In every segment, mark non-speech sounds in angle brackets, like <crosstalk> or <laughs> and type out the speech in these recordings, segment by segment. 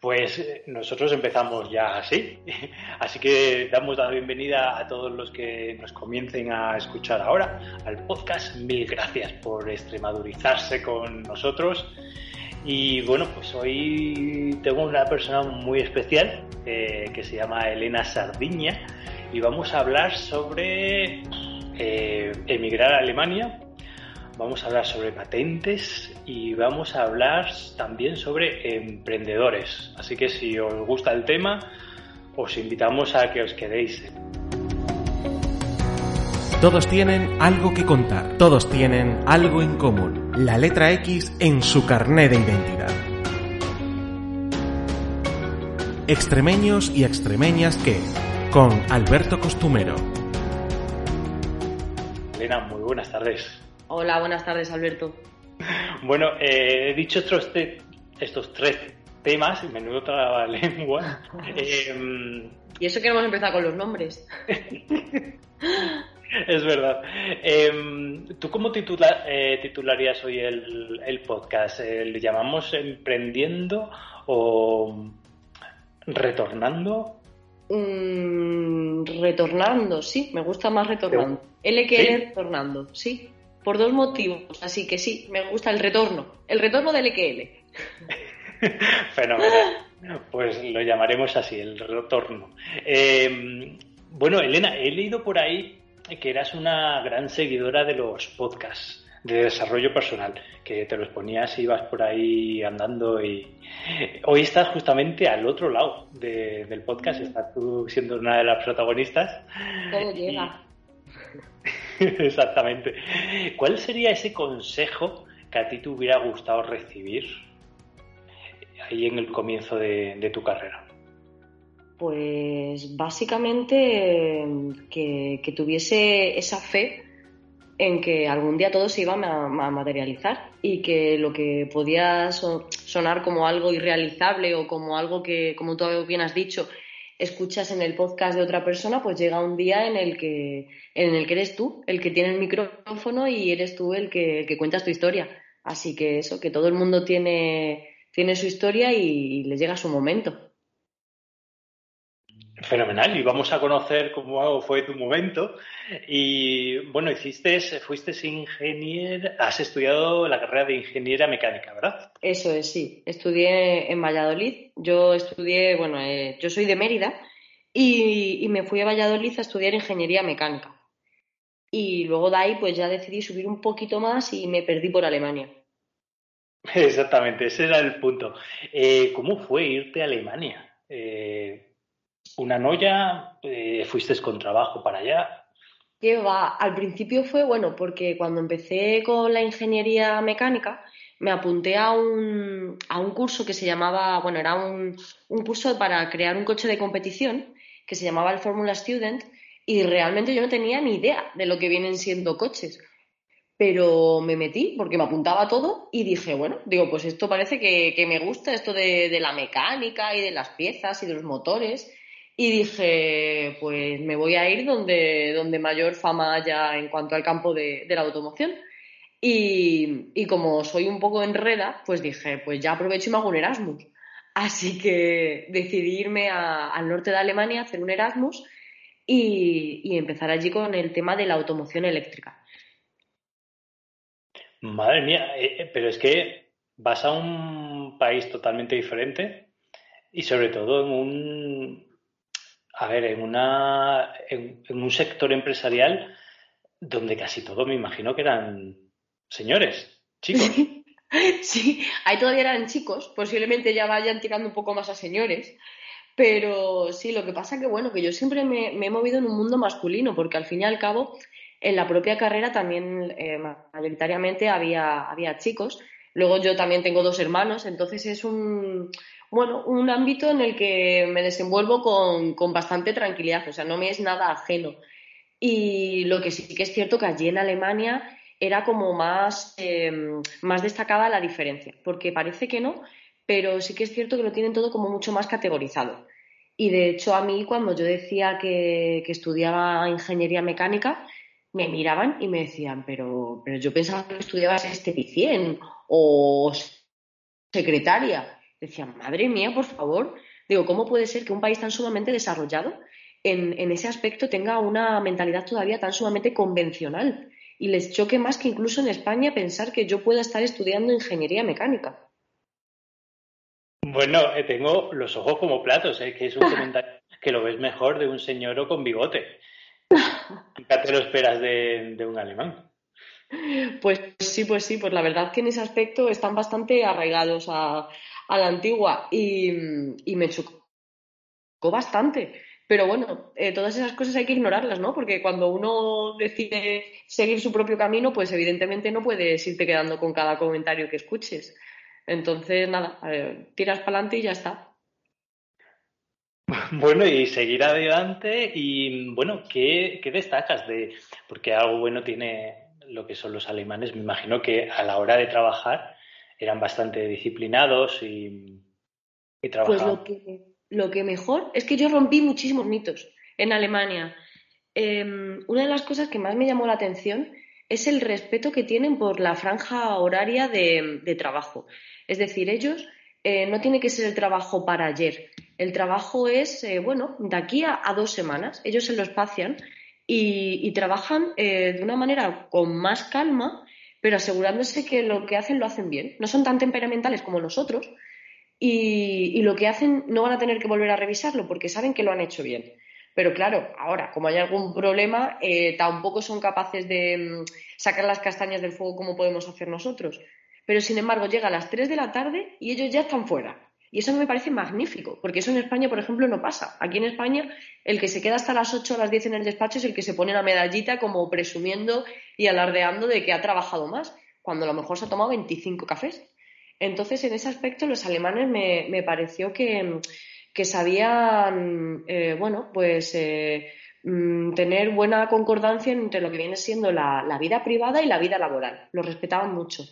Pues eh, nosotros empezamos ya así, <laughs> así que damos la bienvenida a todos los que nos comiencen a escuchar ahora al podcast. Mil gracias por extremadurizarse con nosotros. Y bueno, pues hoy tengo una persona muy especial eh, que se llama Elena Sardiña y vamos a hablar sobre eh, emigrar a Alemania, vamos a hablar sobre patentes y vamos a hablar también sobre emprendedores. Así que si os gusta el tema, os invitamos a que os quedéis. Todos tienen algo que contar, todos tienen algo en común, la letra X en su carné de identidad. Extremeños y extremeñas que, con Alberto Costumero. Elena, muy buenas tardes. Hola, buenas tardes, Alberto. <laughs> Bueno, eh, he dicho estos, estos tres temas, y menudo toda la lengua. <laughs> Eh, y eso que hemos empezado con los nombres. <laughs> es verdad. Eh, ¿Tú cómo titula, titularías hoy el, podcast? ¿Le llamamos emprendiendo o retornando? Mm, retornando, sí, me gusta más retornando. LQL retornando, sí por dos motivos. Así que sí, me gusta el retorno, el retorno del EQL. <laughs> Fenomenal. Pues lo llamaremos así, el retorno. Em, bueno, Elena, he leído por ahí que eras una gran seguidora de los podcasts de desarrollo personal, que te los ponías y ibas por ahí andando y hoy estás justamente al otro lado del podcast, estás tú siendo una de las protagonistas. Todo llega. <laughs> Exactamente. ¿Cuál sería ese consejo que a ti te hubiera gustado recibir ahí en el comienzo de, tu carrera? Pues básicamente que, tuviese esa fe en que algún día todo se iba a, materializar y que lo que podía sonar como algo irrealizable o como algo que, como tú bien has dicho, escuchas en el podcast de otra persona, pues llega un día en el que, en el que eres tú el que tiene el micrófono y eres tú el que, el cuentas tu historia. Así que eso, que todo el mundo tiene, tiene su historia y, le llega su momento. Fenomenal, y vamos a conocer cómo fue tu momento. Y bueno, hiciste, fuiste ingeniero, has estudiado la carrera de ingeniera mecánica, ¿verdad? Eso es, sí. Estudié en Valladolid. Yo estudié, bueno, eh, yo soy de Mérida y, me fui a Valladolid a estudiar ingeniería mecánica. Y luego de ahí, pues ya decidí subir un poquito más y me perdí por Alemania. <laughs> Exactamente, ese era el punto. Eh, ¿Cómo fue irte a Alemania? Eh, una noya, eh, fuiste con trabajo para allá. ¿Qué va? Al principio fue bueno porque cuando empecé con la ingeniería mecánica me apunté a un, a un curso que se llamaba, bueno, era un, un curso para crear un coche de competición que se llamaba el Formula Student y realmente yo no tenía ni idea de lo que vienen siendo coches. Pero me metí porque me apuntaba todo y dije, bueno, digo, pues esto parece que, que me gusta, esto de, de, la mecánica y de las piezas y de los motores y dije, pues me voy a ir donde, donde mayor fama haya en cuanto al campo de, la automoción. Y, como soy un poco enreda, pues dije, pues ya aprovecho y me hago un Erasmus. Así que decidí irme al norte de Alemania, hacer un Erasmus y, y empezar allí con el tema de la automoción eléctrica. Madre mía, eh, eh, pero es que vas a un país totalmente diferente y sobre todo en un, a ver, en, una, en, un sector empresarial donde casi todo me imagino que eran señores, chicos. <laughs> sí, ahí todavía eran chicos, posiblemente ya vayan tirando un poco más a señores. Pero sí, lo que pasa que bueno, que yo siempre me, he movido en un mundo masculino, porque al fin y al cabo, en la propia carrera también eh, mayoritariamente había, había chicos. Luego yo también tengo dos hermanos, entonces es un, bueno, un ámbito en el que me desenvuelvo con, con bastante tranquilidad, o sea, no me es nada ajeno. Y lo que sí que es cierto que allí en Alemania era como más, em, más destacada la diferencia, porque parece que no, pero sí que es cierto que lo tienen todo como mucho más categorizado. Y de hecho a mí cuando yo decía que, que estudiaba ingeniería mecánica, me miraban y me decían, pero, pero yo pensaba que estudiabas esteticien o secretaria. Decían, madre mía, por favor. Digo, ¿cómo puede ser que un país tan sumamente desarrollado en, en ese aspecto tenga una mentalidad todavía tan sumamente convencional? Y les choque más que incluso en España pensar que yo pueda estar estudiando ingeniería mecánica. Bueno, eh, tengo los ojos como platos, ¿eh? que es un <laughs> comentario que lo ves mejor de un señor o con bigote. ¿Qué te lo esperas de, de, un alemán? Pues sí, pues sí, pues la verdad que en ese aspecto están bastante arraigados a, a la antigua y, y, me chocó bastante. Pero bueno, eh, todas esas cosas hay que ignorarlas, ¿no? Porque cuando uno decide seguir su propio camino, pues evidentemente no puedes irte quedando con cada comentario que escuches. Entonces, nada, tiras para adelante y ya está. <laughs> Bueno, y seguir adelante y bueno, ¿qué, ¿qué, destacas de...? Porque algo bueno tiene lo que son los alemanes. Me imagino que a la hora de trabajar eran bastante disciplinados y, y trabajaban. Pues lo que, lo que mejor es que yo rompí muchísimos mitos en Alemania. Eh, una de las cosas que más me llamó la atención es el respeto que tienen por la franja horaria de, de trabajo. Es decir, ellos eh, no tiene que ser el trabajo para ayer. El trabajo es, eh, bueno, de aquí a, a, dos semanas. Ellos se lo espacian y, y trabajan eh, de una manera con más calma, pero asegurándose que lo que hacen lo hacen bien. No son tan temperamentales como nosotros y, lo que hacen no van a tener que volver a revisarlo porque saben que lo han hecho bien. Pero claro, ahora, como hay algún problema, eh, tampoco son capaces de mm, sacar las castañas del fuego como podemos hacer nosotros. Pero sin embargo, llega a las 3 de la tarde y ellos ya están fuera. Y eso me parece magnífico, porque eso en España, por ejemplo, no pasa. Aquí en España, el que se queda hasta las 8 o las 10 en el despacho es el que se pone la medallita como presumiendo y alardeando de que ha trabajado más, cuando a lo mejor se ha tomado 25 cafés. Entonces, en ese aspecto, los alemanes me, me pareció que, que sabían, eh, bueno, pues eh, mm, tener buena concordancia entre lo que viene siendo la, la vida privada y la vida laboral. Lo respetaban mucho.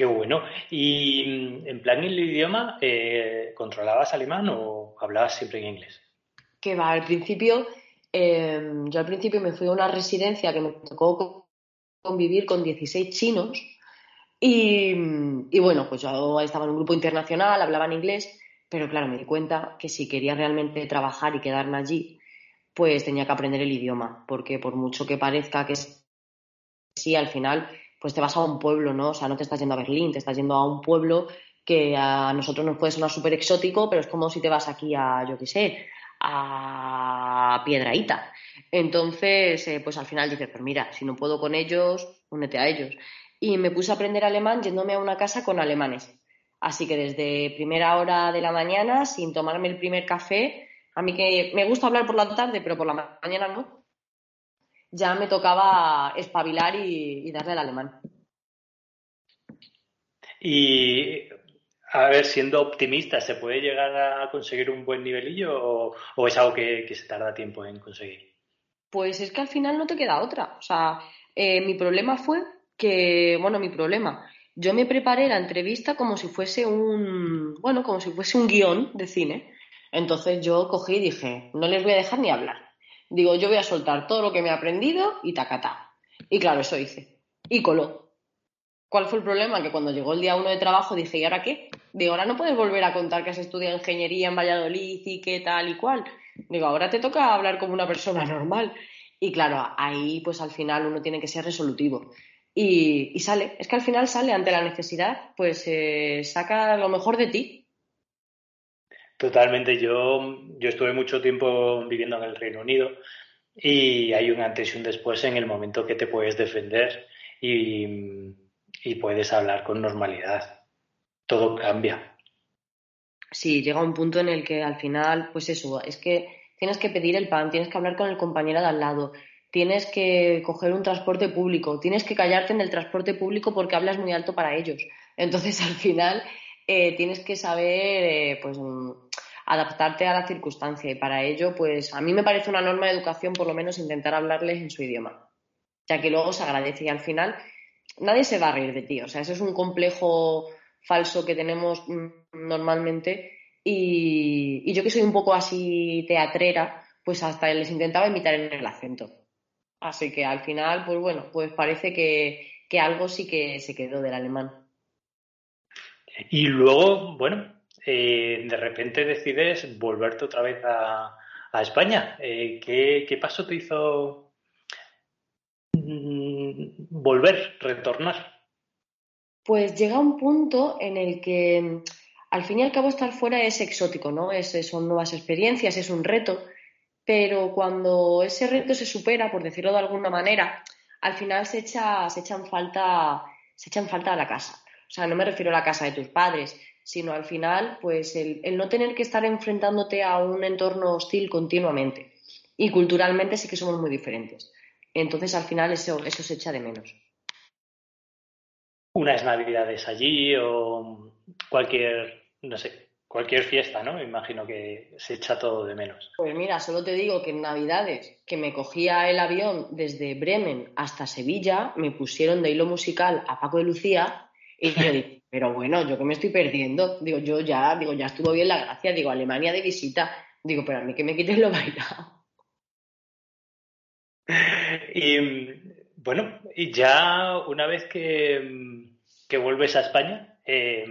Qué bueno. Y mm, en plan el idioma, eh, ¿controlabas alemán o hablabas siempre en inglés? Que va, al principio, eh, yo al principio me fui a una residencia que me tocó convivir con 16 chinos y, y bueno, pues yo estaba en un grupo internacional, hablaba en inglés, pero claro, me di cuenta que si quería realmente trabajar y quedarme allí, pues tenía que aprender el idioma, porque por mucho que parezca que sí, al final pues te vas a un pueblo, ¿no? O sea, no te estás yendo a Berlín, te estás yendo a un pueblo que a nosotros nos puede sonar súper exótico, pero es como si te vas aquí a, yo qué sé, a Piedraíta. Entonces, eh, pues al final dices, pues mira, si no puedo con ellos, únete a ellos. Y me puse a aprender alemán yéndome a una casa con alemanes. Así que desde primera hora de la mañana, sin tomarme el primer café, a mí que me gusta hablar por la tarde, pero por la mañana no, ya me tocaba espabilar y, y darle al alemán. Y a ver, siendo optimista, ¿se puede llegar a conseguir un buen nivelillo o, o es algo que, que, se tarda tiempo en conseguir? Pues es que al final no te queda otra. O sea, eh, mi problema fue que, bueno, mi problema, yo me preparé la entrevista como si fuese un, bueno, como si fuese un guion de cine. Entonces yo cogí y dije, no les voy a dejar ni hablar. Digo, yo voy a soltar todo lo que me he aprendido y tacatá. Y claro, eso hice. Y coló. ¿Cuál fue el problema? Que cuando llegó el día uno de trabajo dije, ¿y ahora qué? Digo, ahora no puedes volver a contar que has estudiado ingeniería en Valladolid y qué tal y cual. Digo, ahora te toca hablar como una persona normal. Y claro, ahí pues al final uno tiene que ser resolutivo. Y, sale, es que al final sale ante la necesidad, pues eh, saca lo mejor de ti Totalmente. Yo, yo estuve mucho tiempo viviendo en el Reino Unido y hay un antes y un después en el momento que te puedes defender y, y puedes hablar con normalidad. Todo cambia. Sí, llega un punto en el que al final, pues eso, es que tienes que pedir el pan, tienes que hablar con el compañero de al lado, tienes que coger un transporte público, tienes que callarte en el transporte público porque hablas muy alto para ellos. Entonces, <laughs> al final, eh, tienes que saber eh, pues, mm, adaptarte a la circunstancia y para ello, pues a mí me parece una norma de educación por lo menos intentar hablarles en su idioma, ya que luego se agradece y al final nadie se va a reír de ti, o sea, eso es un complejo falso que tenemos mm, normalmente y, yo que soy un poco así teatrera, pues hasta les intentaba imitar en el acento. Así que al final, pues bueno, pues parece que algo sí que se quedó del alemán. Y luego, bueno, eh, de repente decides volverte otra vez a, España. Eh, ¿qué, ¿qué, paso te hizo mm, volver, retornar? Pues llega un punto en el que al fin y al cabo estar fuera es exótico, ¿no? Es, son nuevas experiencias, es un reto, pero cuando ese reto se supera, por decirlo de alguna manera, al final se, echa, se, echan falta, se echan falta a la casa. O sea, no me refiero a la casa de tus padres, sino al final, pues el, no tener que estar enfrentándote a un entorno hostil continuamente. Y culturalmente sí que somos muy diferentes. Entonces, al final, eso, eso se echa de menos. Unas navidades allí o cualquier, no sé, cualquier fiesta, ¿no? Me imagino que se echa todo de menos. Pues mira, solo te digo que en Navidades, que me cogía el avión desde Bremen hasta Sevilla, me pusieron de hilo musical a Paco de Lucía y yo digo, pero bueno, yo que me estoy perdiendo, digo, yo ya, digo, ya estuvo bien la gracia, digo, Alemania de visita, digo, pero a mí que me quites lo bailado. Y bueno, y ya una vez que, que vuelves a España, eh,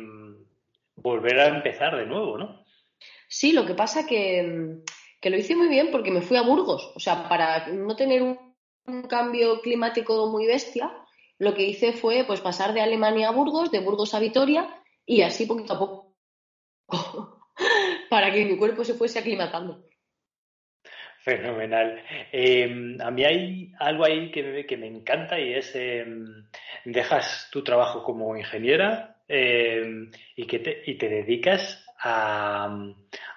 volver a empezar de nuevo, ¿no? Sí, lo que pasa que, que lo hice muy bien porque me fui a Burgos, o sea, para no tener un cambio climático muy bestia, lo que hice fue pues pasar de Alemania a Burgos, de Burgos a Vitoria y así poquito a poco <laughs> para que mi cuerpo se fuese aclimatando. Fenomenal. Em, a mí hay algo ahí que me, que me encanta y es em, dejas tu trabajo como ingeniera em, y que te, y te dedicas a,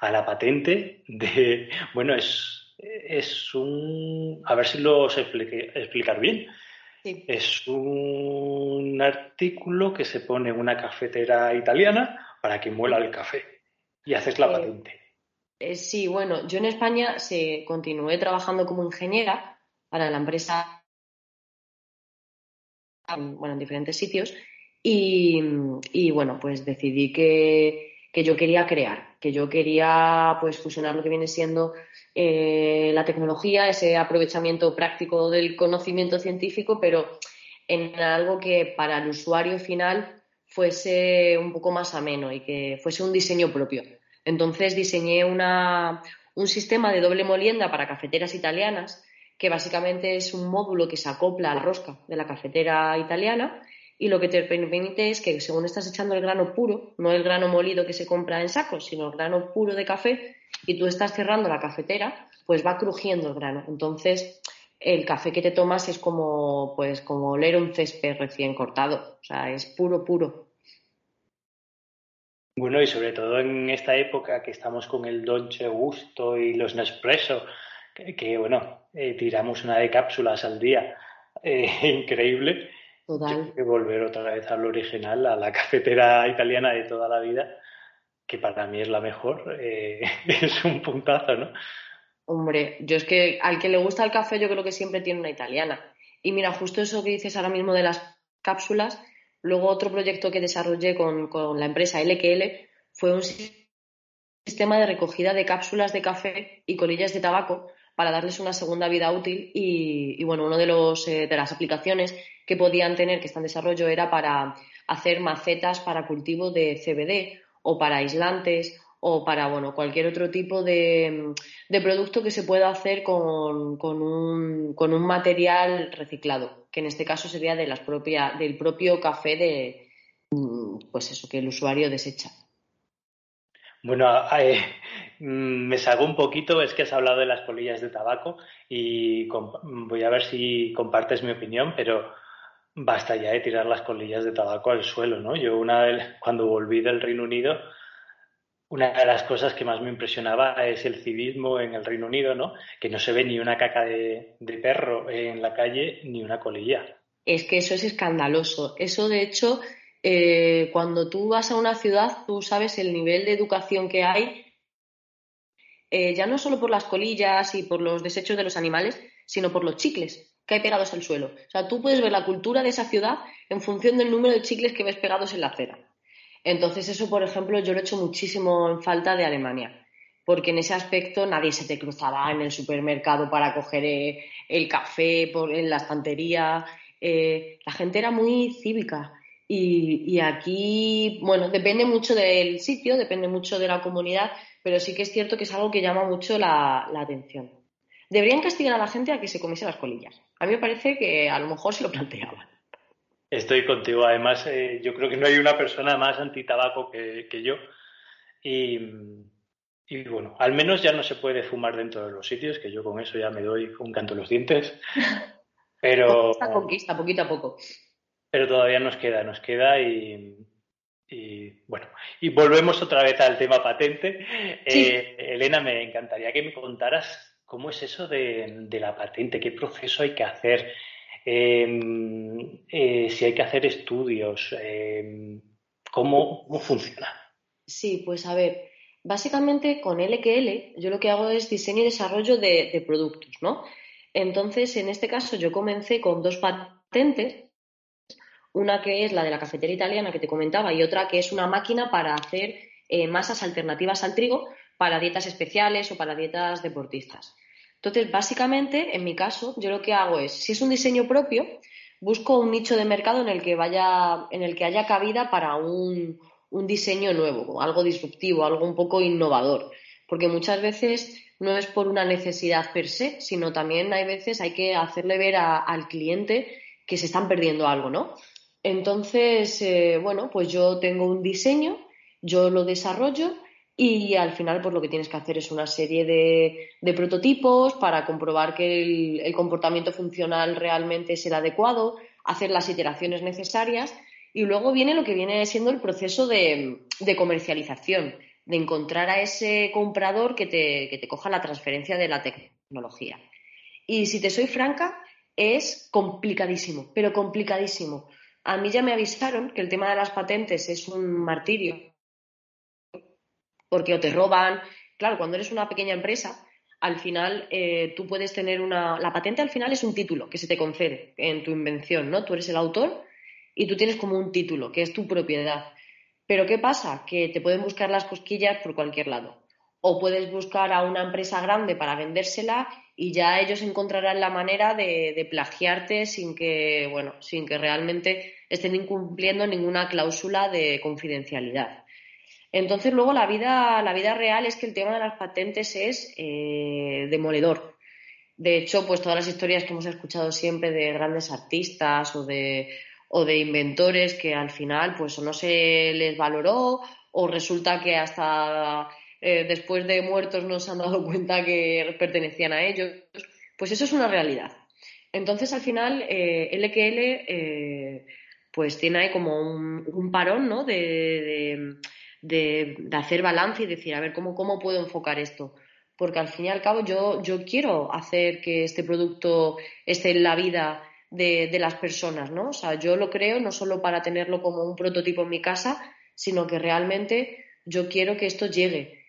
a, la patente de, bueno, es, es un, a ver si lo sé explicar bien. Es un artículo que se pone en una cafetera italiana para que muela el café y haces la patente. Eh, sí, bueno, yo en España se continué trabajando como ingeniera para la empresa bueno, en diferentes sitios y, bueno, pues decidí que, que, yo quería crear, que yo quería pues fusionar lo que viene siendo eh, la tecnología, ese aprovechamiento práctico del conocimiento científico, pero en algo que para el usuario final fuese un poco más ameno y que fuese un diseño propio. Entonces diseñé un sistema de doble molienda para cafeteras italianas, que básicamente es un módulo que se acopla a la rosca de la cafetera italiana y lo que te permite es que según estás echando el grano puro, no el grano molido que se compra en sacos, sino el grano puro de café, y tú estás cerrando la cafetera, pues va crujiendo el grano. Entonces, el café que te tomas es como, pues, como oler un césped recién cortado. O sea, es puro, puro. Bueno, y sobre todo en esta época que estamos con el Dolce Gusto y los Nespresso, que, bueno, eh, tiramos una de cápsulas al día, eh, <laughs> increíble. Total. que volver otra vez al original, a la <laughs> cafetera italiana de toda la vida que para mí es la mejor, eh, <laughs> es un puntazo, ¿no? Hombre, yo es que al que le gusta el café yo creo que siempre tiene una italiana. Y mira, justo eso que dices ahora mismo de las cápsulas, luego otro proyecto que desarrollé con, la empresa LQL fue un sistema de recogida de cápsulas de café y colillas de tabaco para darles una segunda vida útil y, bueno, una de, los, eh, de las aplicaciones que podían tener que está en desarrollo era para hacer macetas para cultivo de CBD o para aislantes o para bueno, cualquier otro tipo de, producto que se pueda hacer con, un, con, un, material reciclado, que en este caso sería de las propia, del propio café de pues eso que el usuario desecha. Bueno, <laughs> eh, me salgo un poquito, es que has hablado de las polillas de tabaco y voy a ver si compartes mi opinión, pero basta ya de tirar las colillas de tabaco al suelo, ¿no? Yo una <laughs> cuando volví del Reino Unido, una de las cosas que más me impresionaba es el civismo en el Reino Unido, ¿no? Que no se ve ni una caca de, perro en la calle ni una colilla. Es que eso es escandaloso. Eso, de hecho, eh, cuando tú vas a una ciudad, tú sabes el nivel de educación que hay, eh, ya no solo por las colillas y por los desechos de los animales, sino por los chicles que hay pegados al suelo. O sea, tú puedes ver la cultura de esa ciudad en función del número de chicles que ves pegados en la acera. Entonces, eso, por ejemplo, yo lo he hecho muchísimo en falta de Alemania, porque en ese aspecto nadie se te cruzaba en el supermercado para coger eh, el café por, en la estantería. la gente era muy cívica y, aquí, bueno, depende mucho del sitio, depende mucho de la comunidad, pero sí que es cierto que es algo que llama mucho la, atención. Deberían castigar a la gente a que se comiese las colillas. A mí me parece que a lo mejor se lo planteaban. Estoy contigo. Además, eh, yo creo que no hay una persona más antitabaco que, que yo. Y, y, bueno, al menos ya no se puede fumar dentro de los sitios, que yo con eso ya me doy un canto en los dientes. <laughs> Pero. Esta conquista, poquito a poco pero todavía nos queda, nos queda y, bueno, y volvemos otra vez al tema patente. Eh, Elena, me encantaría que me contaras cómo es eso de, la patente, qué proceso hay que hacer, em, eh, si hay que hacer estudios, em, cómo, funciona. Sí, pues a ver, básicamente con LQL yo lo que hago es diseño y desarrollo de, de productos, ¿no? Entonces, en este caso yo comencé con dos patentes una que es la de la cafetería italiana que te comentaba y otra que es una máquina para hacer eh, masas alternativas al trigo para dietas especiales o para dietas deportistas. Entonces, básicamente, en mi caso, yo lo que hago es, si es un diseño propio, busco un nicho de mercado en el que vaya, en el que haya cabida para un, un diseño nuevo, algo disruptivo, algo un poco innovador. Porque muchas veces no es por una necesidad per se, sino también hay veces hay que hacerle ver al cliente que se están perdiendo algo, ¿no? Entonces, eh, bueno, pues yo tengo un diseño, yo lo desarrollo y al final pues lo que tienes que hacer es una serie de, prototipos para comprobar que el, comportamiento funcional realmente es el adecuado, hacer las iteraciones necesarias y luego viene lo que viene siendo el proceso de, comercialización, de encontrar a ese comprador que te, que te coja la transferencia de la tecnología. Y si te soy franca, es complicadísimo, pero complicadísimo a mí ya me avisaron que el tema de las patentes es un martirio, porque o te roban. Claro, cuando eres una pequeña empresa, al final eh, tú puedes tener una. La patente al final es un título que se te concede en tu invención, ¿no? Tú eres el autor y tú tienes como un título, que es tu propiedad. Pero ¿qué pasa? Que te pueden buscar las cosquillas por cualquier lado. O puedes buscar a una empresa grande para vendérsela y ya ellos encontrarán la manera de, plagiarte sin que, bueno, sin que realmente estén incumpliendo ninguna cláusula de confidencialidad. Entonces, luego la vida, la vida real es que el tema de las patentes es eh, demoledor. De hecho, pues todas las historias que hemos escuchado siempre de grandes artistas o de, o de inventores que al final pues no se les valoró o resulta que hasta eh, después de muertos no se han dado <laughs> cuenta que pertenecían a ellos, pues eso es una realidad. Entonces, al final, eh, LQL eh, pues tiene ahí como un, parón ¿no? de, hacer balance y decir, a ver, ¿cómo, ¿cómo puedo enfocar esto? Porque al fin y al cabo yo, yo quiero hacer que este producto esté en la vida de, de, las personas, ¿no? O sea, yo lo creo no solo para tenerlo como un prototipo en mi casa, sino que realmente yo quiero que esto llegue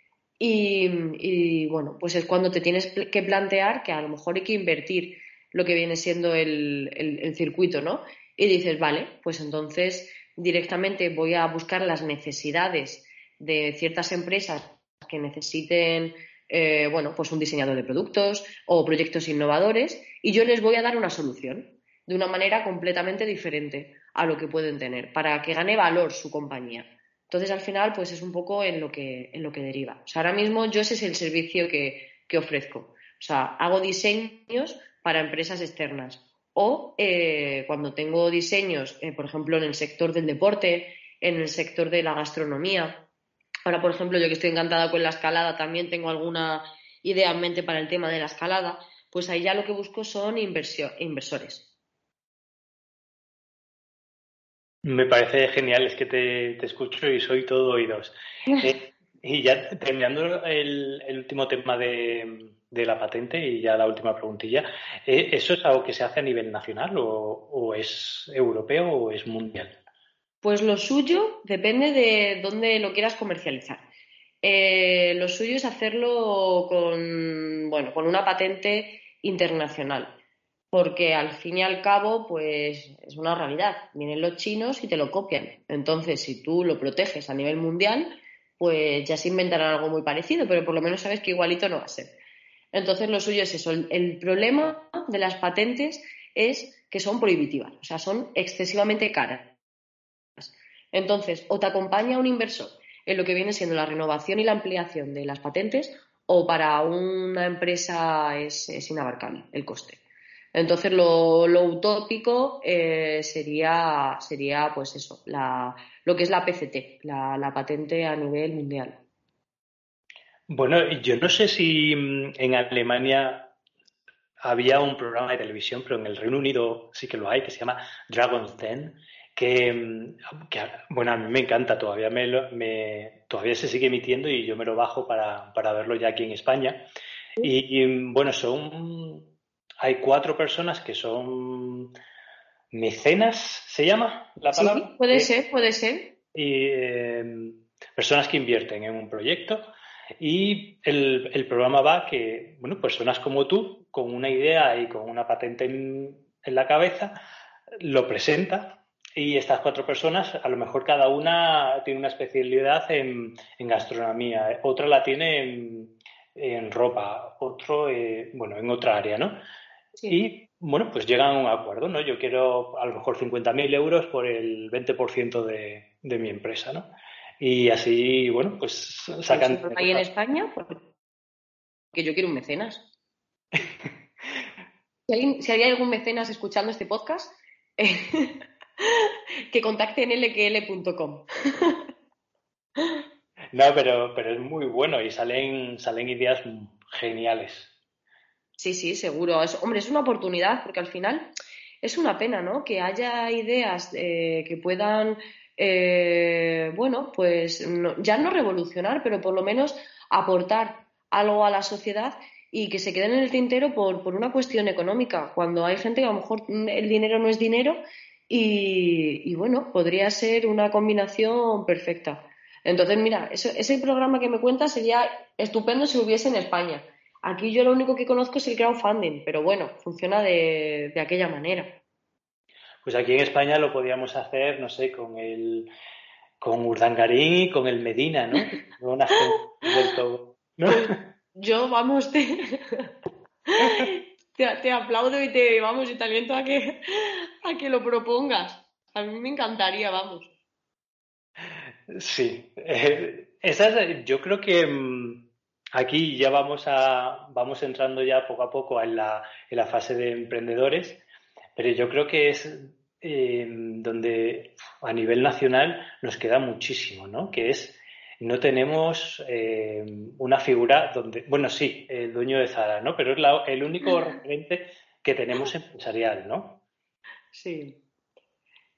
y, bueno, pues es cuando te tienes que plantear que a lo mejor hay que invertir lo que viene siendo el, circuito, ¿no? Y dices, vale, pues entonces directamente voy a buscar las necesidades de ciertas empresas que necesiten, eh, bueno, pues un diseñador de productos o proyectos innovadores y yo les voy a dar una solución de una manera completamente diferente a lo que pueden tener para que gane valor su compañía. Entonces, al final, pues es un poco en lo que, en lo que deriva. O sea, ahora mismo yo ese es el servicio que, ofrezco. O sea, hago diseños para empresas externas. O eh, cuando tengo diseños, eh, por ejemplo, en el sector del deporte, en el sector de la gastronomía. Ahora, por ejemplo, yo que estoy encantada con la escalada, también tengo alguna idea en mente para el tema de la escalada. Pues ahí ya lo que busco son inversores. Me parece genial, es que te, escucho y soy todo oídos. <laughs> Eh, y ya terminando el, último tema de, la patente y ya la última preguntilla, eh, ¿eso es algo que se hace a nivel nacional o, es europeo o es mundial? Pues lo suyo depende de dónde lo quieras comercializar. Eh, lo suyo es hacerlo con, bueno, con una patente internacional, porque al fin y al cabo, pues es una realidad. Vienen los chinos y te lo copian. Entonces, si tú lo proteges a nivel mundial, pues ya se inventarán algo muy parecido, pero por lo menos sabes que igualito no va a ser. Entonces, lo suyo es eso. El, problema de las patentes es que son prohibitivas, o sea, son excesivamente caras. Entonces, o te acompaña un inversor en lo que viene siendo la renovación y la ampliación de las patentes, o para una empresa es, inabarcable el coste. Entonces, lo, utópico eh, sería, sería, pues eso, lo que es la PCT, la patente a nivel mundial. Bueno, yo no sé si mm, en Alemania había un programa de televisión, pero en el Reino Unido sí que lo hay, que se llama Dragon's Den, que, mm, bueno, a mí me encanta, todavía, me, todavía se sigue emitiendo y yo me lo bajo para, verlo ya aquí en España. Y, bueno, son, hay cuatro personas que son mecenas, ¿se llama la palabra? Sí, puede ser, puede ser. Y em, personas que invierten en un proyecto y el, programa va que, bueno, personas como tú, con una idea y con una patente en, la cabeza, lo presenta y estas cuatro personas, a lo mejor cada una tiene una especialidad en, gastronomía, otra la tiene en, ropa, otro, eh, bueno, en otra área, ¿no? Y, bueno, pues llegan a un acuerdo, ¿no? Yo quiero a lo mejor 50.000 euros por el 20% de, de mi empresa, ¿no? Y así, bueno, pues sacan. ¿Ahí en España? Porque yo quiero un mecenas. <laughs> si, hay algún mecenas escuchando este podcast, <laughs> que contacte en lql.com. <laughs> no, pero, pero es muy bueno y salen, salen ideas geniales. Sí, sí, seguro. hombre, es una oportunidad porque al final es una pena, ¿no? Que haya ideas eh, que puedan eh, bueno, pues ya no revolucionar, pero por lo menos aportar algo a la sociedad y que se queden en el tintero por, por una cuestión económica, cuando hay gente que a lo mejor el dinero no es dinero y, bueno, podría ser una combinación perfecta. Entonces, mira, ese, programa que me cuentas sería estupendo si hubiese en España. Aquí yo lo único que conozco es el crowdfunding, pero bueno, funciona de aquella manera. Pues aquí en España lo podíamos hacer, no sé, con el con Urdangarín y con el Medina, ¿no? <laughs> Una del todo, Yo, vamos, <laughs> te, te, aplaudo y te, vamos, y te aliento a que, a que lo propongas. A mí me encantaría, vamos. Sí, eh, yo creo que mm, aquí ya vamos a vamos entrando ya poco a poco en la, en la fase de emprendedores pero yo creo que es eh, donde a nivel nacional nos queda muchísimo, ¿no? Que es, no tenemos eh, una figura donde, bueno, sí, el dueño de Zara, ¿no? Pero es el único referente que tenemos empresarial, ¿no? Sí.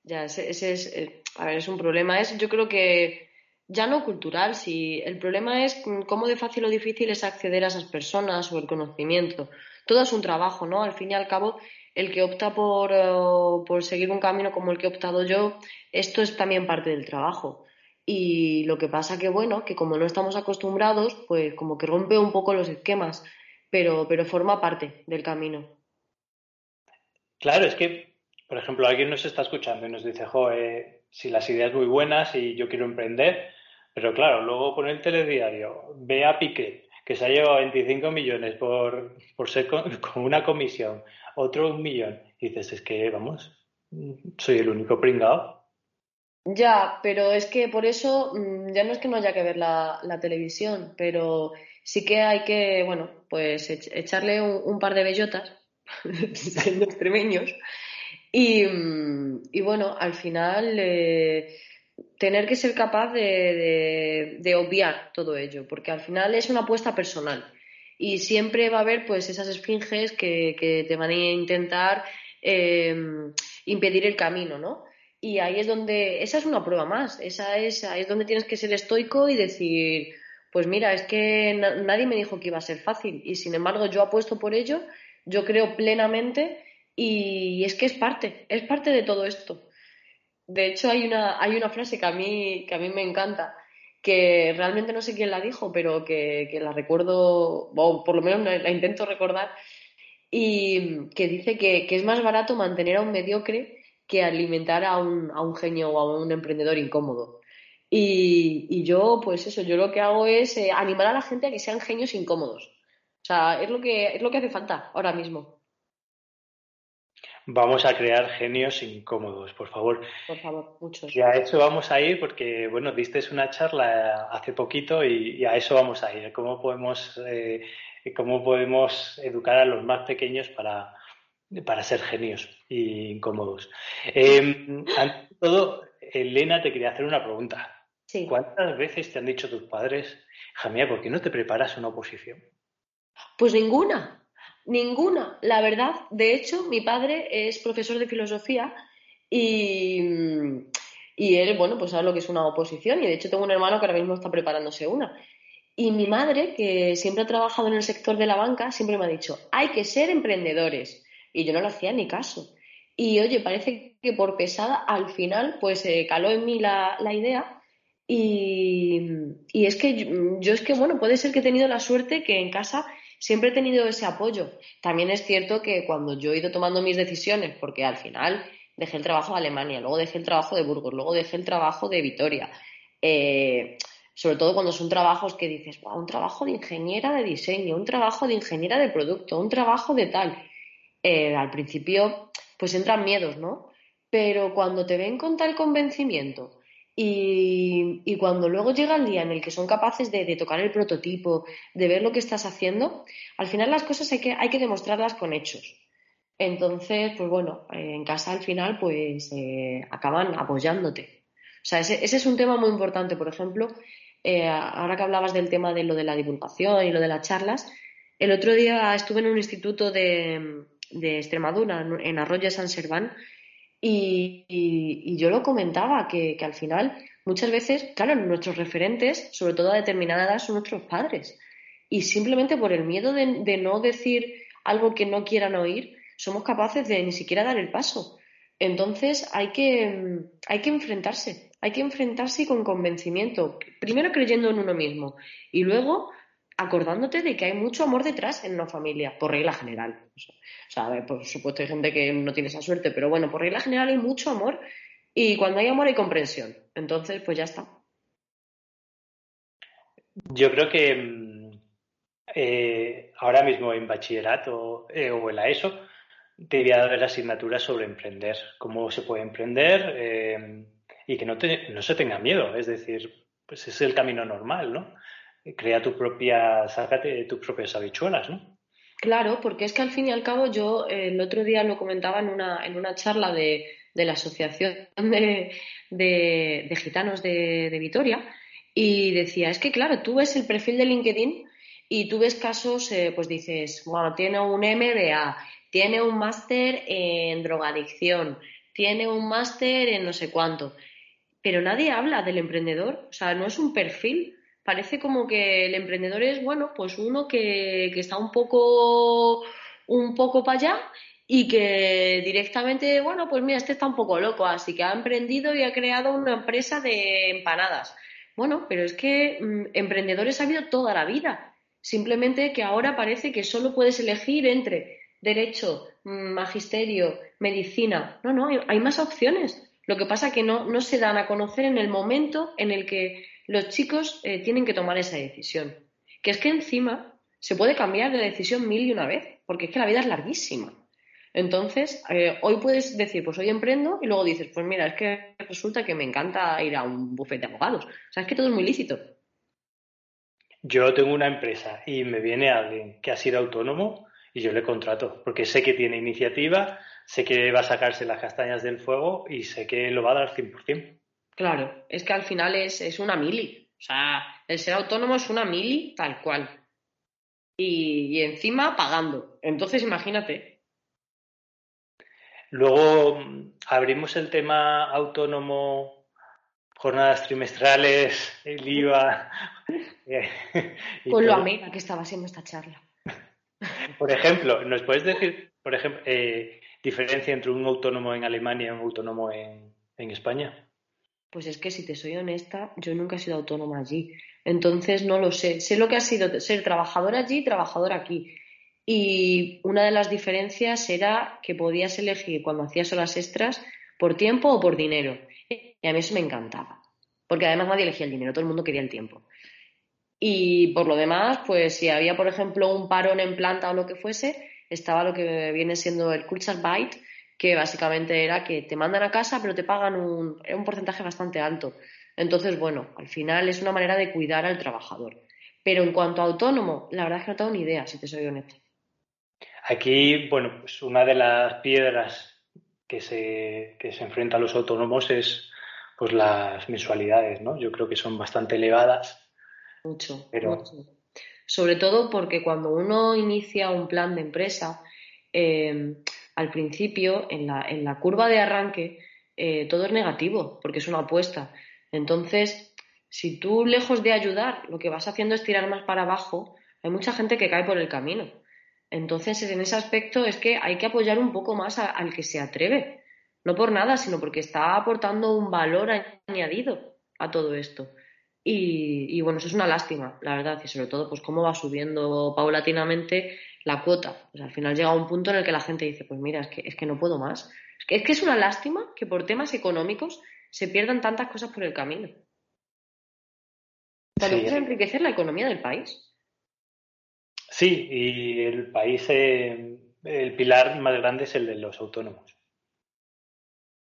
Ya, ese, es, eh, a ver, es un problema. Es, yo creo que ya no cultural, si el problema es cómo de fácil o difícil es acceder a esas personas o el conocimiento. Todo es un trabajo, ¿no? Al fin y al cabo, el que opta eh, por, seguir un camino como el que he optado yo, esto es también parte del trabajo. Y lo que pasa que, bueno, que como no estamos acostumbrados, pues como que rompe un poco los esquemas, pero, pero forma parte del camino. Claro, es que, por ejemplo, alguien nos está escuchando y nos dice, jo, si las ideas muy buenas y yo quiero emprender, pero claro, luego pone el telediario, ve a Piquet, que se ha llevado 25 millones por, por ser <laughs> con, una comisión, otro un millón. Y dices, es que, vamos, soy el único pringado. Ya, pero es que por eso mm, ya no es que no haya que ver la, televisión, pero sí que hay que, bueno, pues echarle un, par de bellotas, <laughs> siendo extremeños, y, mm, y, bueno, al final eh, tener que ser capaz de, obviar todo ello, porque al final es una apuesta personal y siempre va a haber pues esas esfinges que, que te van a intentar em, impedir el camino, ¿no? Y ahí es donde, esa es una prueba más, esa es, ahí es donde tienes que ser estoico y decir, pues mira, es que nadie me dijo que iba a ser fácil y sin embargo yo apuesto por ello, yo creo plenamente y es que es parte, es parte de todo esto. De hecho, hay una, hay una frase que a mí, que a mí me encanta, que realmente no sé quién la dijo, pero que, la recuerdo, o por lo menos la, intento recordar, y que dice que, es más barato mantener a un mediocre que alimentar a un, a un genio o a un emprendedor incómodo. Y, yo, pues eso, yo lo que hago es eh, animar a la gente a que sean genios incómodos. O sea, es lo que, es lo que hace falta ahora mismo. Vamos a crear genios incómodos, por favor. Por favor, muchos. Y a eso vamos a ir porque, bueno, diste una charla hace poquito y, a eso vamos a ir. ¿Cómo podemos, eh, cómo podemos educar a los más pequeños para, para ser genios e incómodos? Eh, ante todo, Elena, te quería hacer una pregunta. Sí. ¿Cuántas veces te han dicho tus padres, Jamía, ¿por qué no te preparas una oposición? Pues ninguna. Ninguna, la verdad. De hecho, mi padre es profesor de filosofía y, y él, bueno, pues sabe lo que es una oposición y de hecho tengo un hermano que ahora mismo está preparándose una. Y mi madre, que siempre ha trabajado en el sector de la banca, siempre me ha dicho, hay que ser emprendedores. Y yo no le hacía ni caso. Y oye, parece que por pesada, al final, pues eh, caló en mí la, idea. Y, y, es que yo, es que, bueno, puede ser que he tenido la suerte que en casa siempre he tenido ese apoyo. También es cierto que cuando yo he ido tomando mis decisiones, porque al final dejé el trabajo de Alemania, luego dejé el trabajo de Burgos, luego dejé el trabajo de Vitoria. Eh, sobre todo cuando son trabajos que dices, un trabajo de ingeniera de diseño, un trabajo de ingeniera de producto, un trabajo de tal. Eh, al principio, pues entran miedos, ¿no? Pero cuando te ven con tal convencimiento y, cuando luego llega el día en el que son capaces de, tocar el prototipo, de ver lo que estás haciendo, al final las cosas hay que, demostrarlas con hechos. Entonces, pues bueno, en casa al final pues eh, acaban apoyándote. O sea, ese, es un tema muy importante. Por ejemplo, eh, ahora que hablabas del tema de lo de la divulgación y lo de las charlas, el otro día estuve en un instituto de, de Extremadura, en Arroyo de San Serván, y, yo lo comentaba, que, al final muchas veces, claro, nuestros referentes, sobre todo a determinada edad, son nuestros padres. Y simplemente por el miedo de, no decir algo que no quieran oír, somos capaces de ni siquiera dar el paso. Entonces hay que, hay que enfrentarse, hay que enfrentarse con convencimiento, primero creyendo en uno mismo y luego acordándote de que hay mucho amor detrás en una familia, por regla general. O sea, por supuesto hay gente que no tiene esa suerte, pero bueno, por regla general hay mucho amor y cuando hay amor hay comprensión. Entonces, pues ya está. Yo creo que mm, eh, ahora mismo en bachillerato eh, o en la ESO debería haber asignaturas sobre emprender, cómo se puede emprender eh, y que no, no se tenga miedo. Es decir, pues es el camino normal, ¿no? Crea tu propia, sácate tus propias habichuelas, ¿no? Claro, porque es que al fin y al cabo yo eh, el otro día lo comentaba en una, en una charla de, la Asociación de, Gitanos de, Vitoria y decía, es que claro, tú ves el perfil de LinkedIn y tú ves casos, eh, pues dices, bueno, tiene un MBA, tiene un máster en drogadicción, tiene un máster en no sé cuánto, pero nadie habla del emprendedor, o sea, no es un perfil parece como que el emprendedor es, bueno, pues uno que, está un poco, un poco para allá y que directamente, bueno, pues mira, este está un poco loco, así que ha emprendido y ha creado una empresa de empanadas. Bueno, pero es que mm, emprendedores ha habido toda la vida. Simplemente que ahora parece que solo puedes elegir entre derecho, mm, magisterio, medicina. No, no, hay, más opciones. Lo que pasa que no, no se dan a conocer en el momento en el que los chicos eh, tienen que tomar esa decisión. Que es que encima se puede cambiar de decisión mil y una vez, porque es que la vida es larguísima. Entonces, eh, hoy puedes decir, pues hoy emprendo, y luego dices, pues mira, es que resulta que me encanta ir a un bufete de abogados. O sea, es que todo es muy lícito. Yo tengo una empresa y me viene alguien que ha sido autónomo y yo le contrato, porque sé que tiene iniciativa, sé que va a sacarse las castañas del fuego y sé que lo va a dar 100%. Claro, es que al final es, es una mili. O sea, el ser autónomo es una mili tal cual. Y, encima pagando. Entonces, imagínate. Luego abrimos el tema autónomo, jornadas trimestrales, el IVA. <laughs> Con lo amiga que estaba siendo esta charla. Por ejemplo, ¿nos puedes decir, por ejemplo, eh, diferencia entre un autónomo en Alemania y un autónomo en, en España? Pues es que si te soy honesta, yo nunca he sido autónoma allí. Entonces no lo sé. Sé lo que ha sido ser trabajadora allí y trabajadora aquí. Y una de las diferencias era que podías elegir cuando hacías horas extras por tiempo o por dinero. Y a mí eso me encantaba. Porque además nadie elegía el dinero, todo el mundo quería el tiempo. Y por lo demás, pues si había, por ejemplo, un parón en planta o lo que fuese, estaba lo que viene siendo el Kurzarbeit, que básicamente era que te mandan a casa, pero te pagan un, un porcentaje bastante alto. Entonces, bueno, al final es una manera de cuidar al trabajador. Pero en cuanto a autónomo, la verdad es que no tengo ni idea, si te soy honesto. Aquí, bueno, pues una de las piedras que se, que se enfrenta a los autónomos es pues las mensualidades, ¿no? Yo creo que son bastante elevadas. Mucho, pero... Sobre todo porque cuando uno inicia un plan de empresa, eh, al principio, en la, en la, curva de arranque, eh, todo es negativo, porque es una apuesta. Entonces, si tú, lejos de ayudar, lo que vas haciendo es tirar más para abajo, hay mucha gente que cae por el camino. Entonces, en ese aspecto es que hay que apoyar un poco más al que se atreve. No por nada, sino porque está aportando un valor añadido a todo esto. Y, bueno, eso es una lástima, la verdad, y sobre todo, pues cómo va subiendo paulatinamente la cuota. Pues al final llega un punto en el que la gente dice, pues mira, es que, es que no puedo más. Es que, es que es una lástima que por temas económicos se pierdan tantas cosas por el camino. También sí. enriquecer la economía del país. Sí, y el país, eh, el pilar más grande es el de los autónomos.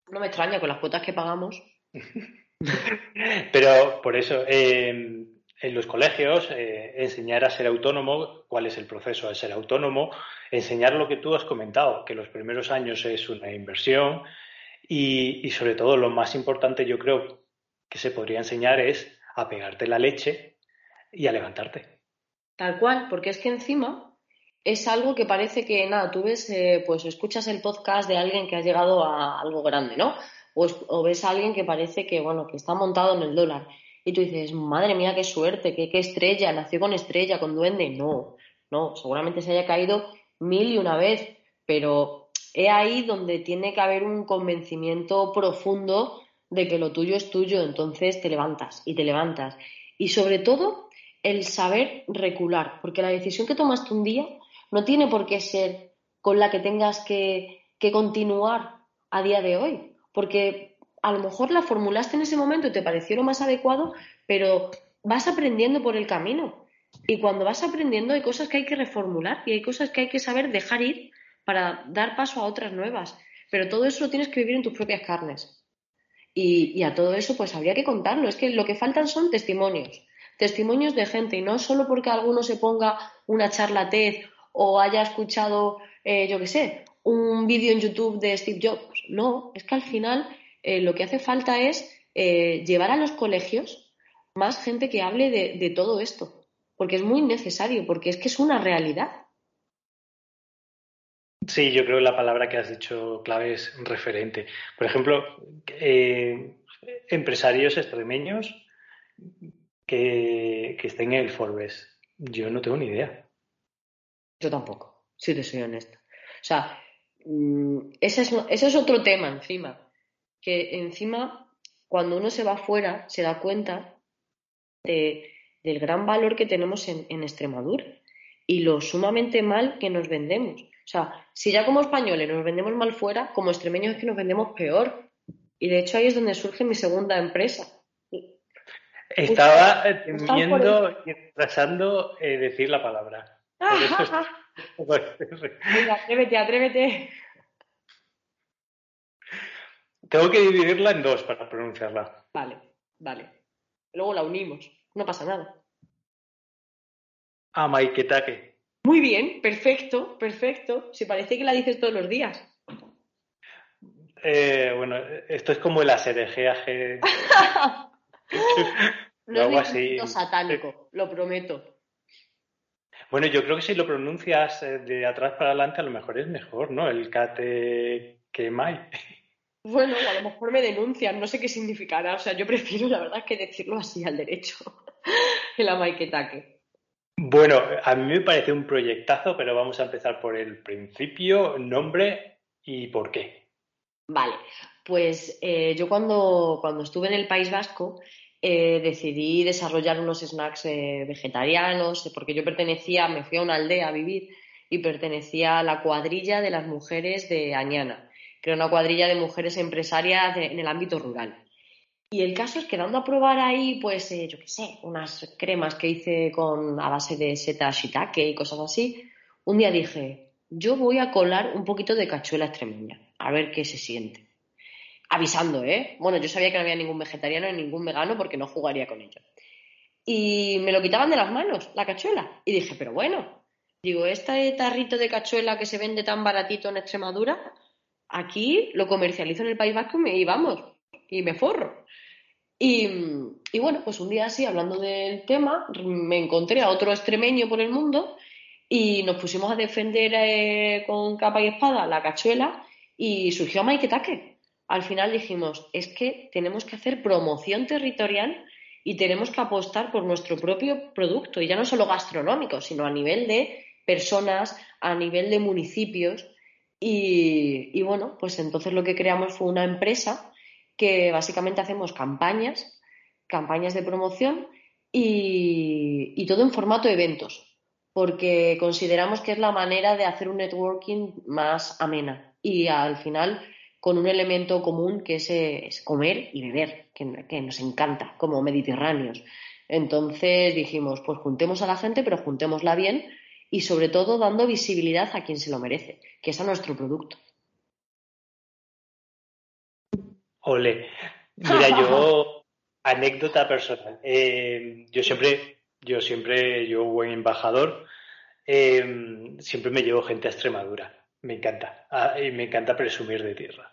No me extraña con las cuotas que pagamos. <laughs> Pero por eso, eh, en los colegios, eh, enseñar a ser autónomo, cuál es el proceso de ser autónomo, enseñar lo que tú has comentado, que los primeros años es una inversión y, y sobre todo lo más importante yo creo que se podría enseñar es a pegarte la leche y a levantarte. Tal cual, porque es que encima es algo que parece que, nada, tú ves, eh, pues escuchas el podcast de alguien que ha llegado a algo grande, ¿no? O, o, ves a alguien que parece que, bueno, que está montado en el dólar. Y tú dices, madre mía, qué suerte, qué, qué estrella, nació con estrella, con duende. No, no, seguramente se haya caído mil y una vez, pero es ahí donde tiene que haber un convencimiento profundo de que lo tuyo es tuyo, entonces te levantas y te levantas. Y sobre todo, el saber recular, porque la decisión que tomaste un día no tiene por qué ser con la que tengas que, que continuar a día de hoy, porque a lo mejor la formulaste en ese momento y te pareció lo más adecuado, pero vas aprendiendo por el camino. Y cuando vas aprendiendo hay cosas que hay que reformular y hay cosas que hay que saber dejar ir para dar paso a otras nuevas. Pero todo eso lo tienes que vivir en tus propias carnes. Y, a todo eso, pues habría que contarlo. Es que lo que faltan son testimonios. Testimonios de gente. Y no solo porque alguno se ponga una charla TED o haya escuchado, eh, yo qué sé, un vídeo en YouTube de Steve Jobs. No, es que al final eh, lo que hace falta es eh, llevar a los colegios más gente que hable de, de todo esto. Porque es muy necesario, porque es que es una realidad. Sí, yo creo que la palabra que has dicho clave es referente. Por ejemplo, eh, empresarios extremeños que, que, estén en el Forbes. Yo no tengo ni idea. Yo tampoco, si te soy honesta. O sea, ese es, ese es otro tema encima. Que encima, cuando uno se va afuera, se da cuenta de, del gran valor que tenemos en, en Extremadura y lo sumamente mal que nos vendemos. O sea, si ya como españoles nos vendemos mal fuera, como extremeños es que nos vendemos peor. Y de hecho ahí es donde surge mi segunda empresa. Estaba temiendo y trazando eh, decir la palabra. Venga, atrévete, atrévete. Tengo que dividirla en dos para pronunciarla. Vale, vale. Luego la unimos. No pasa nada. Amaiketake. Muy bien, perfecto, perfecto. Si parece que la dices todos los días. Eh, bueno, esto es como el aserejeaje. <laughs> no algo es así. satánico, lo prometo. Bueno, yo creo que si lo pronuncias eh, de atrás para adelante, a lo mejor es mejor, ¿no? El kate mai. Bueno, a lo mejor me denuncian, no sé qué significará. O sea, yo prefiero, la verdad, que decirlo así al derecho. <laughs> El amaiketake. Bueno, a mí me parece un proyectazo, pero vamos a empezar por el principio, nombre y por qué. Vale, Pues eh, yo cuando, cuando estuve en el País Vasco eh, decidí desarrollar unos snacks eh, vegetarianos, porque yo pertenecía, me fui a una aldea a vivir y pertenecía a la cuadrilla de las mujeres de Añana, era una cuadrilla de mujeres empresarias en el ámbito rural. Y el caso es que dando a probar ahí, pues, yo qué sé, unas cremas que hice con, a base de seta shiitake y cosas así, un día dije, yo voy a colar un poquito de cachuela extremeña, a ver qué se siente. Avisando, ¿eh? Bueno, yo sabía que no había ningún vegetariano ni ningún vegano porque no jugaría con ellos. Y me lo quitaban de las manos, la cachuela. Y dije, pero bueno, digo, este tarrito de cachuela que se vende tan baratito en Extremadura, aquí lo comercializo en el País Vasco y vamos, y me forro. Y, y, bueno, pues un día así, hablando del tema, me encontré a otro extremeño por el mundo y nos pusimos a defender eh, con capa y espada la cachuela y surgió Maiketake. Al final dijimos, es que tenemos que hacer promoción territorial y tenemos que apostar por nuestro propio producto, y ya no solo gastronómico, sino a nivel de personas, a nivel de municipios. Y, bueno, pues entonces lo que creamos fue una empresa que básicamente hacemos campañas, campañas de promoción y todo en formato eventos porque consideramos que es la manera de hacer un networking más amena y al final con un elemento común que es, comer y beber, que, nos encanta como mediterráneos. Entonces dijimos, pues juntemos a la gente, pero juntémosla bien y sobre todo dando visibilidad a quien se lo merece, que es a nuestro producto. Ole, mira, yo, <laughs> anécdota personal. Eh, yo siempre yo siempre, yo buen embajador, em, siempre me llevo gente a Extremadura. Me encanta. Ah, y me encanta presumir de tierra.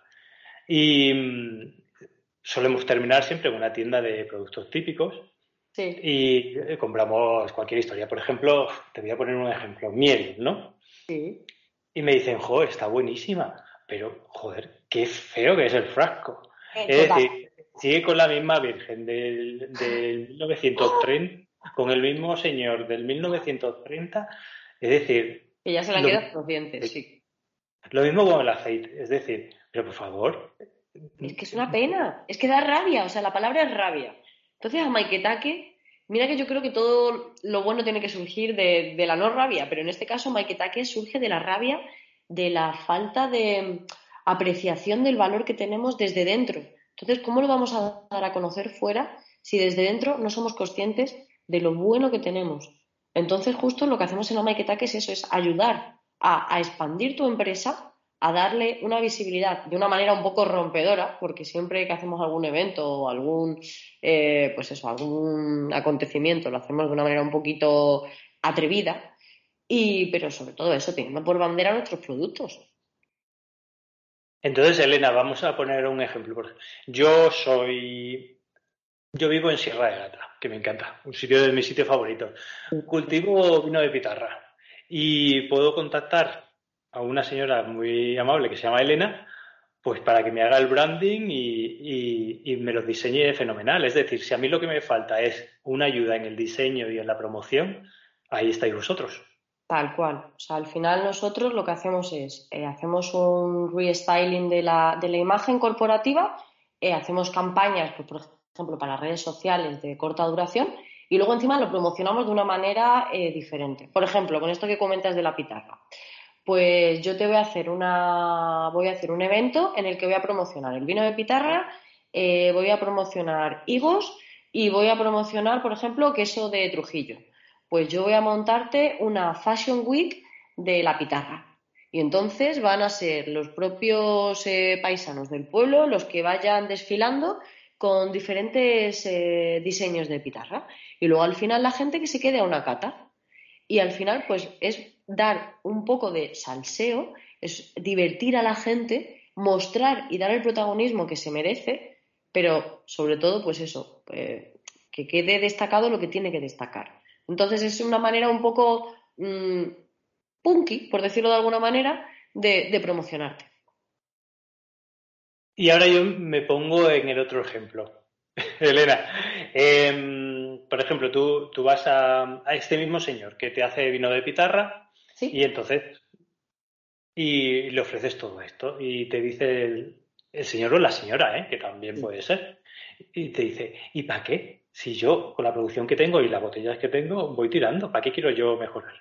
Y mm, solemos terminar siempre en una tienda de productos típicos. Sí. Y eh, compramos cualquier historia. Por ejemplo, te voy a poner un ejemplo. Miel, ¿no? Sí. Y me dicen, joder, está buenísima. Pero, joder, qué feo que es el frasco. Eh, es decir, sigue con la misma virgen del, del <laughs> 1930 con el mismo señor del 1930, es decir... Que ya se le han quedado los dientes, sí. Lo mismo con el aceite, es decir, pero por favor... Es que es una pena, es que da rabia, o sea, la palabra es rabia. Entonces a Maiketake, mira que yo creo que todo lo bueno tiene que surgir de, la no rabia, pero en este caso Maiketake surge de la rabia, de la falta de apreciación del valor que tenemos desde dentro. Entonces, ¿cómo lo vamos a dar a conocer fuera si desde dentro no somos conscientes de lo bueno que tenemos. Entonces, justo lo que hacemos en la es eso, es ayudar a, expandir tu empresa, a darle una visibilidad de una manera un poco rompedora, porque siempre que hacemos algún evento o algún, eh, pues eso, algún acontecimiento, lo hacemos de una manera un poquito atrevida, y, pero sobre todo eso, teniendo por bandera nuestros productos. Entonces, Elena, vamos a poner un ejemplo. Yo soy yo vivo en Sierra de Gata, que me encanta, un sitio de mis sitios favoritos. Cultivo vino de pitarra y puedo contactar a una señora muy amable que se llama Elena, pues para que me haga el branding y, me los diseñe fenomenal. Es decir, si a mí lo que me falta es una ayuda en el diseño y en la promoción, ahí estáis vosotros. Tal cual. O sea, al final nosotros lo que hacemos es, eh, hacemos un restyling de la, de la imagen corporativa, eh, hacemos campañas, pues, por ejemplo, para redes sociales de corta duración y luego encima lo promocionamos de una manera eh, diferente. Por ejemplo, con esto que comentas de la pitarra. Pues yo te voy a hacer una voy a hacer un evento en el que voy a promocionar el vino de pitarra, eh, voy a promocionar higos y voy a promocionar, por ejemplo, queso de Trujillo. Pues yo voy a montarte una Fashion Week de la pitarra. Y entonces van a ser los propios eh, paisanos del pueblo los que vayan desfilando con diferentes eh, diseños de pitarra. Y luego al final la gente que se quede a una cata. Y al final, pues es dar un poco de salseo, es divertir a la gente, mostrar y dar el protagonismo que se merece, pero sobre todo, pues eso, eh, que quede destacado lo que tiene que destacar. Entonces es una manera un poco mm, punky, por decirlo de alguna manera, de promocionarte. Y ahora yo me pongo en el otro ejemplo. <laughs> Elena, em, por ejemplo, tú, tú vas a, este mismo señor que te hace vino de pitarra y entonces y le ofreces todo esto y te dice el señor o la señora, ¿eh? que también puede ser. Y te dice, ¿y para qué? Si yo con la producción que tengo y las botellas que tengo voy tirando, ¿para qué quiero yo mejorar?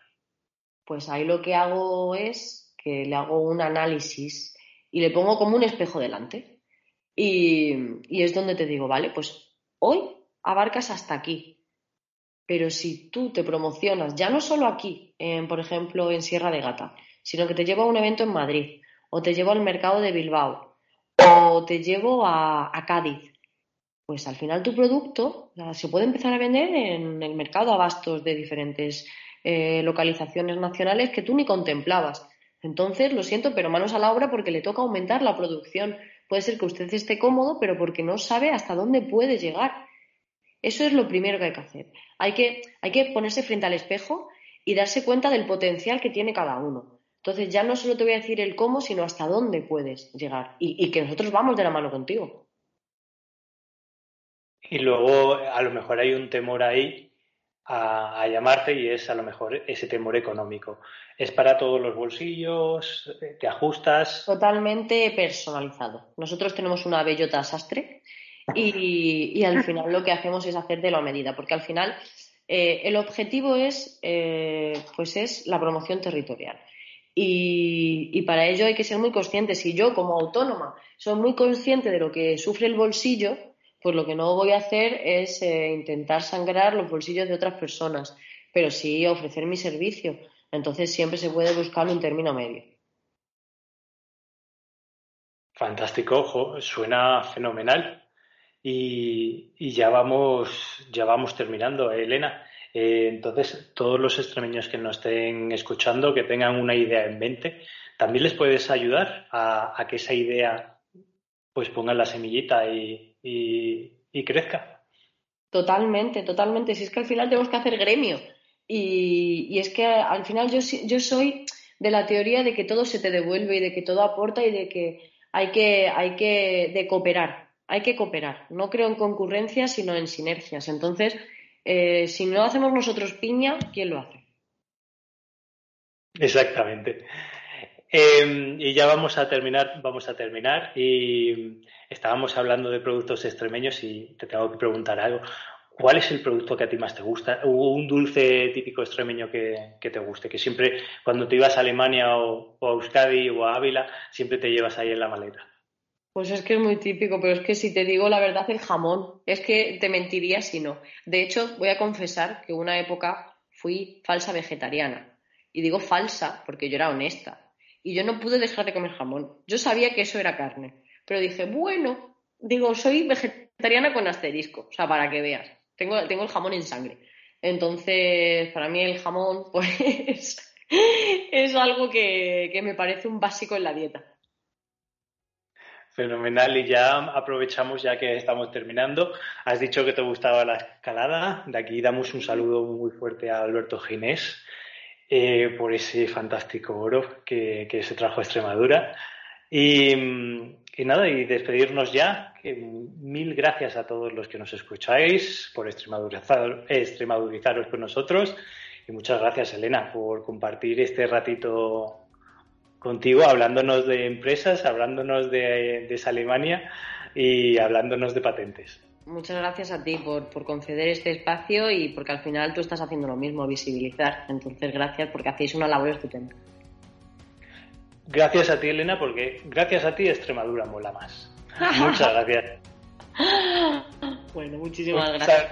Pues ahí lo que hago es que le hago un análisis y le pongo como un espejo delante. Y, y es donde te digo, vale, pues hoy abarcas hasta aquí. Pero si tú te promocionas, ya no solo aquí, en, por ejemplo, en Sierra de Gata, sino que te llevo a un evento en Madrid, o te llevo al mercado de Bilbao, o te llevo a, Cádiz, pues al final tu producto se puede empezar a vender en el mercado a bastos de diferentes eh, localizaciones nacionales que tú ni contemplabas. Entonces, lo siento, pero manos a la obra porque le toca aumentar la producción. Puede ser que usted esté cómodo, pero porque no sabe hasta dónde puede llegar. Eso es lo primero que hay que hacer. Hay que, hay que ponerse frente al espejo y darse cuenta del potencial que tiene cada uno. Entonces ya no solo te voy a decir el cómo, sino hasta dónde puedes llegar y, que nosotros vamos de la mano contigo. Y luego a lo mejor hay un temor ahí a, llamarte y es a lo mejor ese temor económico. ¿Es para todos los bolsillos? ¿Te ajustas? Totalmente personalizado. Nosotros tenemos una bellota sastre y, al final lo que hacemos es hacer de la medida, porque al final eh, el objetivo es, eh, pues es la promoción territorial. Y, para ello hay que ser muy conscientes. Si yo, como autónoma, soy muy consciente de lo que sufre el bolsillo, pues lo que no voy a hacer es eh, intentar sangrar los bolsillos de otras personas, pero sí ofrecer mi servicio. Entonces siempre se puede buscar un término medio. Fantástico, suena fenomenal. Y, ya vamos, ya vamos terminando, Elena. Eh, entonces, todos los extremeños que nos estén escuchando, que tengan una idea en mente, también les puedes ayudar a, que esa idea pues ponga la semillita y, crezca. Totalmente, totalmente. Si es que al final tenemos que hacer gremio. Y, es que al final yo, yo soy de la teoría de que todo se te devuelve y de que todo aporta y de que hay que, hay que cooperar. Hay que cooperar. No creo en concurrencias, sino en sinergias. Entonces, eh, si no hacemos nosotros piña, ¿quién lo hace? Exactamente. Em, y ya vamos a terminar, vamos a terminar. Y estábamos hablando de productos extremeños y te tengo que preguntar algo. ¿Cuál es el producto que a ti más te gusta? ¿O un dulce típico extremeño que, te guste? Que siempre, cuando te ibas a Alemania o, o, a Euskadi o a Ávila, siempre te llevas ahí en la maleta. Pues es que es muy típico, pero es que si te digo la verdad, el jamón, es que te mentiría si no. De hecho, voy a confesar que una época fui falsa vegetariana. Y digo falsa porque yo era honesta. Y yo no pude dejar de comer jamón. Yo sabía que eso era carne. Pero dije, bueno, digo, soy vegetariana con asterisco. O sea, para que veas. Tengo, tengo el jamón en sangre. Entonces, para mí el jamón, <laughs> pues, es algo que me parece un básico en la dieta. Fenomenal, y ya aprovechamos ya que estamos terminando. Has dicho que te gustaba la escalada. De aquí damos un saludo muy fuerte a Alberto Ginés eh, por ese fantástico oro que, se trajo a Extremadura. Y, nada, y despedirnos ya. mil gracias a todos los que nos escucháis por extremadurizaros con nosotros. Y muchas gracias, Elena, por compartir este ratito contigo hablándonos de empresas, hablándonos de, de Alemania y hablándonos de patentes. Muchas gracias a ti por, conceder este espacio y porque al final tú estás haciendo lo mismo, visibilizar. Entonces, gracias porque hacéis una labor estupenda. Gracias a ti, Elena, porque gracias a ti Extremadura mola más. Muchas <laughs> gracias. bueno, muchísimas gracias.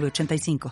906985.